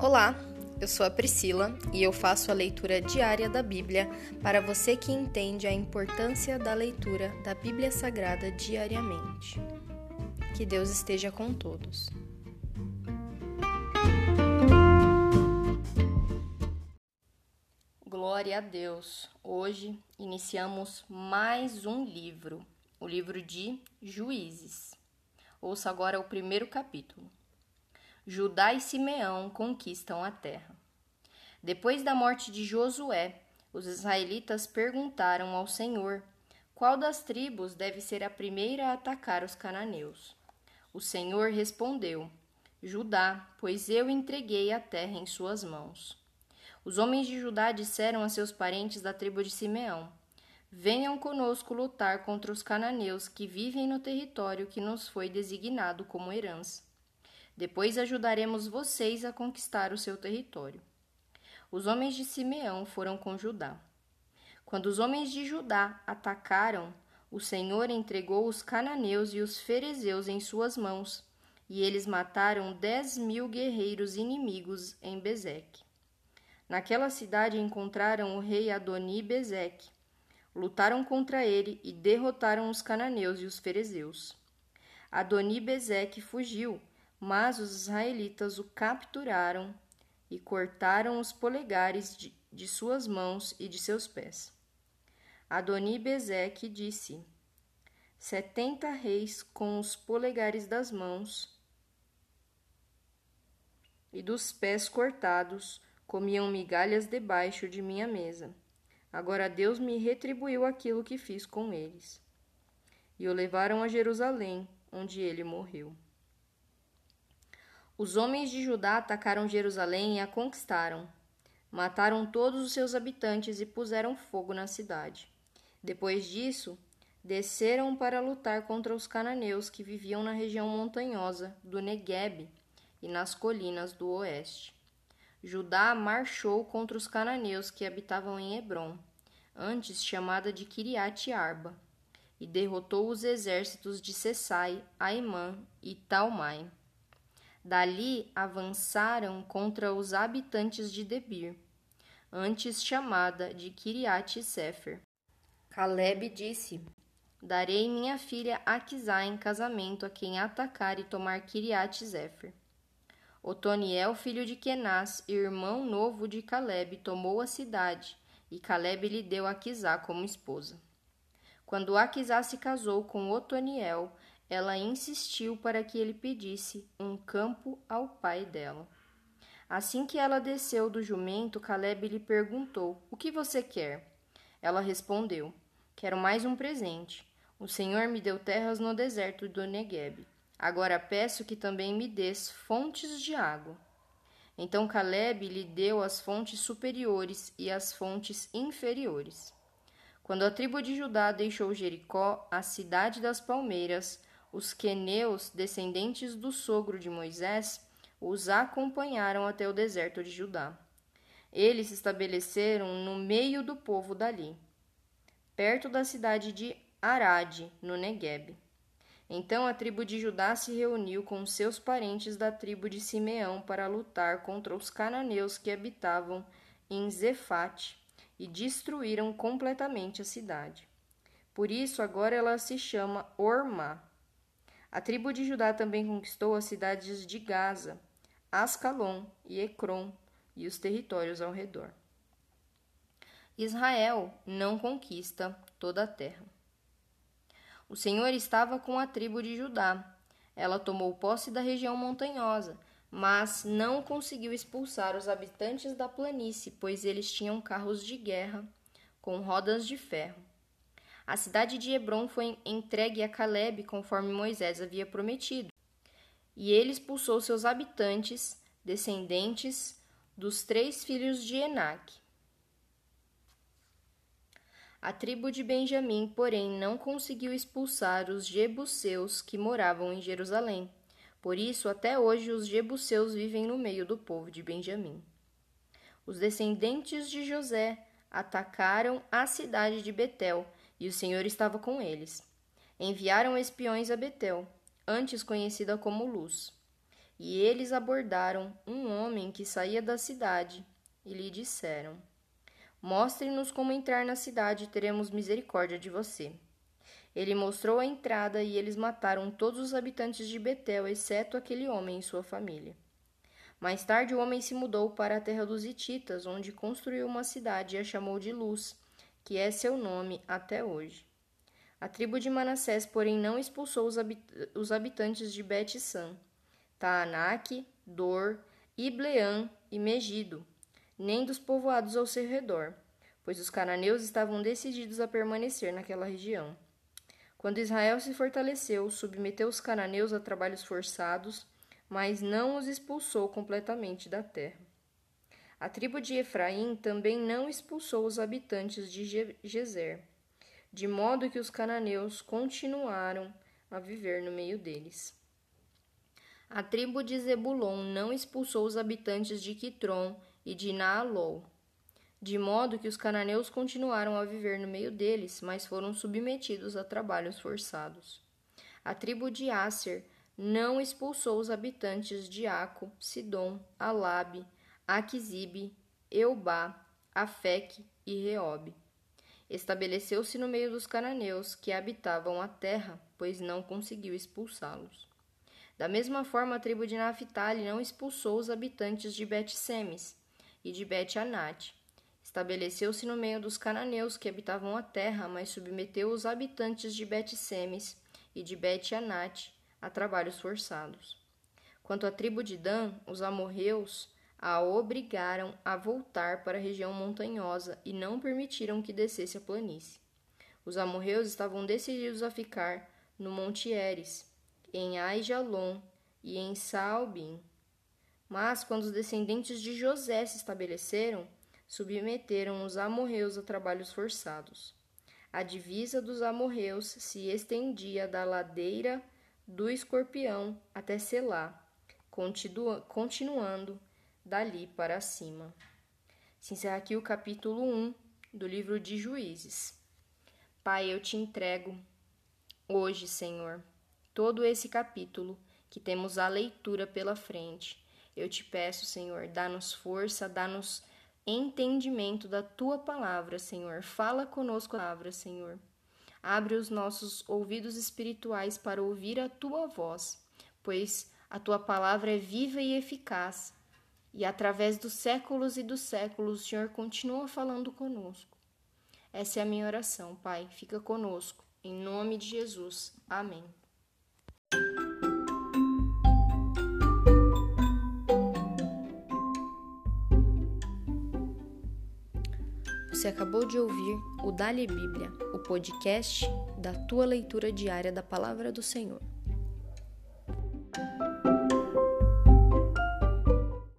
Olá, eu sou a Priscila e eu faço a leitura diária da Bíblia para você que entende a importância da leitura da Bíblia Sagrada diariamente. Que Deus esteja com todos. Glória a Deus! Hoje iniciamos mais um livro, o livro de Juízes. Ouça agora o primeiro capítulo. Judá e Simeão conquistam a terra. Depois da morte de Josué, os israelitas perguntaram ao Senhor qual das tribos deve ser a primeira a atacar os cananeus. O Senhor respondeu: Judá, pois eu entreguei a terra em suas mãos. Os homens de Judá disseram a seus parentes da tribo de Simeão: Venham conosco lutar contra os cananeus que vivem no território que nos foi designado como herança. Depois ajudaremos vocês a conquistar o seu território. Os homens de Simeão foram com Judá. Quando os homens de Judá atacaram, o Senhor entregou os cananeus e os ferezeus em suas mãos, e eles mataram dez mil guerreiros inimigos em Bezeque. Naquela cidade encontraram o rei Adoni Bezeque. Lutaram contra ele e derrotaram os cananeus e os ferezeus. Adoni Bezeque fugiu mas os israelitas o capturaram e cortaram os polegares de, de suas mãos e de seus pés. Adoni Bezeque disse: Setenta reis com os polegares das mãos e dos pés cortados comiam migalhas debaixo de minha mesa. Agora Deus me retribuiu aquilo que fiz com eles. E o levaram a Jerusalém, onde ele morreu. Os homens de Judá atacaram Jerusalém e a conquistaram. Mataram todos os seus habitantes e puseram fogo na cidade. Depois disso, desceram para lutar contra os cananeus que viviam na região montanhosa do Negueb e nas colinas do oeste. Judá marchou contra os cananeus que habitavam em Hebron, antes chamada de Kiriat Arba, e derrotou os exércitos de Sessai, Aimã e Talmai. Dali avançaram contra os habitantes de Debir, antes chamada de Kiriat Sefer. Caleb disse: Darei minha filha Aquisá em casamento a quem atacar e tomar Kiriat Sefer. Otoniel, filho de Kenaz, irmão novo de Caleb, tomou a cidade, e Caleb lhe deu Aquisá como esposa. Quando Aquisá se casou com Otoniel, ela insistiu para que ele pedisse um campo ao pai dela. Assim que ela desceu do jumento, Caleb lhe perguntou: O que você quer? Ela respondeu: Quero mais um presente. O Senhor me deu terras no deserto do Negueb. Agora peço que também me des fontes de água. Então Caleb lhe deu as fontes superiores e as fontes inferiores. Quando a tribo de Judá deixou Jericó, a cidade das palmeiras, os queneus, descendentes do sogro de Moisés, os acompanharam até o deserto de Judá. Eles se estabeleceram no meio do povo dali, perto da cidade de Arade, no Negueb. Então a tribo de Judá se reuniu com seus parentes da tribo de Simeão para lutar contra os cananeus que habitavam em Zefate e destruíram completamente a cidade. Por isso agora ela se chama Ormá. A tribo de Judá também conquistou as cidades de Gaza, Ascalon e Ecrom e os territórios ao redor. Israel não conquista toda a terra. O Senhor estava com a tribo de Judá. Ela tomou posse da região montanhosa, mas não conseguiu expulsar os habitantes da planície, pois eles tinham carros de guerra com rodas de ferro. A cidade de Hebron foi entregue a Caleb conforme Moisés havia prometido. E ele expulsou seus habitantes, descendentes dos três filhos de Enac. A tribo de Benjamim, porém, não conseguiu expulsar os jebuseus que moravam em Jerusalém. Por isso, até hoje, os jebuseus vivem no meio do povo de Benjamim. Os descendentes de José atacaram a cidade de Betel e o Senhor estava com eles. Enviaram espiões a Betel, antes conhecida como Luz. E eles abordaram um homem que saía da cidade e lhe disseram: Mostre-nos como entrar na cidade e teremos misericórdia de você. Ele mostrou a entrada e eles mataram todos os habitantes de Betel, exceto aquele homem e sua família. Mais tarde, o homem se mudou para a terra dos Hititas, onde construiu uma cidade e a chamou de Luz, que é seu nome até hoje. A tribo de Manassés, porém, não expulsou os, habit os habitantes de Bet-San, Taanac, Dor, Ibleã e Megido, nem dos povoados ao seu redor, pois os cananeus estavam decididos a permanecer naquela região. Quando Israel se fortaleceu, submeteu os cananeus a trabalhos forçados, mas não os expulsou completamente da terra. A tribo de Efraim também não expulsou os habitantes de Gezer, de modo que os cananeus continuaram a viver no meio deles. A tribo de Zebulon não expulsou os habitantes de Quitron e de Naalol, de modo que os cananeus continuaram a viver no meio deles, mas foram submetidos a trabalhos forçados. A tribo de Asser não expulsou os habitantes de Aco, Sidom, Alabe, Aquisibe, Eubá, Afec e Reob. Estabeleceu-se no meio dos cananeus que habitavam a terra, pois não conseguiu expulsá-los. Da mesma forma, a tribo de Naphtali não expulsou os habitantes de Bet-Semes e de Bet-Anate, Estabeleceu-se no meio dos cananeus que habitavam a terra, mas submeteu os habitantes de Bet-Semes e de Bet-Anate a trabalhos forçados. Quanto à tribo de Dan, os amorreus a obrigaram a voltar para a região montanhosa e não permitiram que descesse a planície. Os amorreus estavam decididos a ficar no Monte Eres, em Aijalon e em Saalbim. Mas quando os descendentes de José se estabeleceram, submeteram os amorreus a trabalhos forçados. A divisa dos amorreus se estendia da ladeira do escorpião até Selá, continuando dali para cima. Se encerra aqui o capítulo 1 do livro de Juízes. Pai, eu te entrego hoje, Senhor, todo esse capítulo que temos a leitura pela frente. Eu te peço, Senhor, dá-nos força, dá-nos entendimento da tua palavra, Senhor. Fala conosco a palavra, Senhor. Abre os nossos ouvidos espirituais para ouvir a tua voz, pois a tua palavra é viva e eficaz. E através dos séculos e dos séculos, o Senhor continua falando conosco. Essa é a minha oração, Pai. Fica conosco. Em nome de Jesus. Amém. Você acabou de ouvir o Dali Bíblia, o podcast da tua leitura diária da palavra do Senhor.